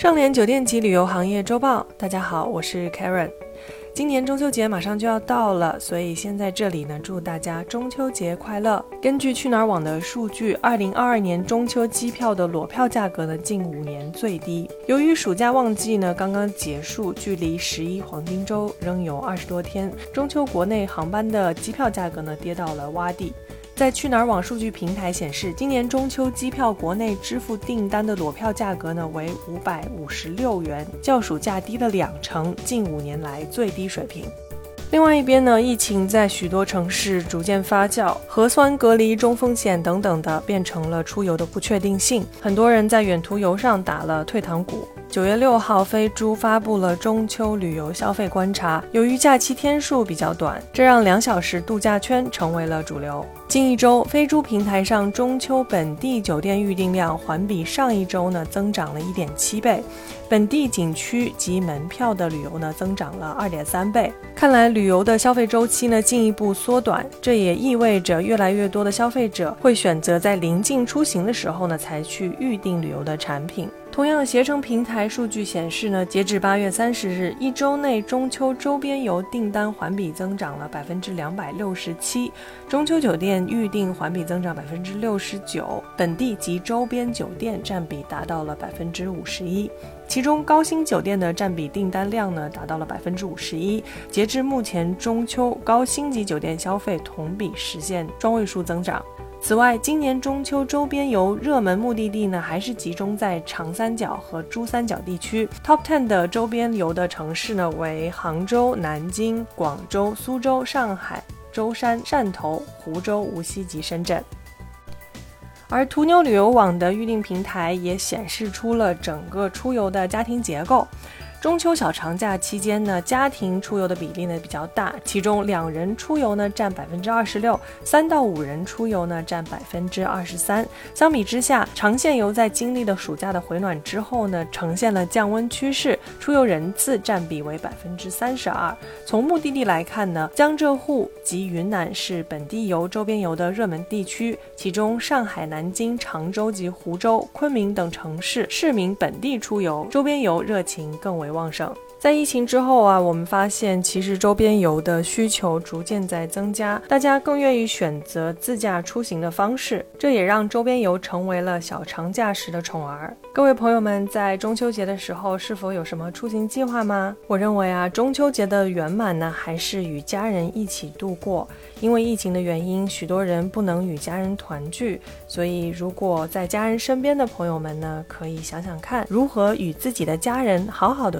盛联酒店及旅游行业周报，大家好，我是 Karen。今年中秋节马上就要到了，所以先在这里呢，祝大家中秋节快乐。根据去哪儿网的数据，二零二二年中秋机票的裸票价格呢，近五年最低。由于暑假旺季呢刚刚结束，距离十一黄金周仍有二十多天，中秋国内航班的机票价格呢跌到了洼地。在去哪儿网数据平台显示，今年中秋机票国内支付订单的裸票价格呢为五百五十六元，较暑假低了两成，近五年来最低水平。另外一边呢，疫情在许多城市逐渐发酵，核酸隔离、中风险等等的变成了出游的不确定性，很多人在远途游上打了退堂鼓。九月六号，飞猪发布了中秋旅游消费观察。由于假期天数比较短，这让两小时度假圈成为了主流。近一周，飞猪平台上中秋本地酒店预订量环比上一周呢增长了一点七倍，本地景区及门票的旅游呢增长了二点三倍。看来旅游的消费周期呢进一步缩短，这也意味着越来越多的消费者会选择在临近出行的时候呢才去预订旅游的产品。同样，携程平台数据显示呢，截至八月三十日，一周内中秋周边游订单环比增长了百分之两百六十七，中秋酒店预订环比增长百分之六十九，本地及周边酒店占比达到了百分之五十一，其中高新酒店的占比订单量呢达到了百分之五十一。截至目前，中秋高星级酒店消费同比实现双位数增长。此外，今年中秋周边游热门目的地呢，还是集中在长三角和珠三角地区。Top ten 的周边游的城市呢，为杭州、南京、广州、苏州、上海、舟山、汕头、湖州、无锡及深圳。而途牛旅游网的预订平台也显示出了整个出游的家庭结构。中秋小长假期间呢，家庭出游的比例呢比较大，其中两人出游呢占百分之二十六，三到五人出游呢占百分之二十三。相比之下，长线游在经历了暑假的回暖之后呢，呈现了降温趋势，出游人次占比为百分之三十二。从目的地来看呢，江浙沪及云南是本地游、周边游的热门地区，其中上海、南京、常州及湖州、昆明等城市市民本地出游、周边游热情更为。旺盛。在疫情之后啊，我们发现其实周边游的需求逐渐在增加，大家更愿意选择自驾出行的方式，这也让周边游成为了小长假时的宠儿。各位朋友们，在中秋节的时候是否有什么出行计划吗？我认为啊，中秋节的圆满呢，还是与家人一起度过。因为疫情的原因，许多人不能与家人团聚，所以如果在家人身边的朋友们呢，可以想想看，如何与自己的家人好好的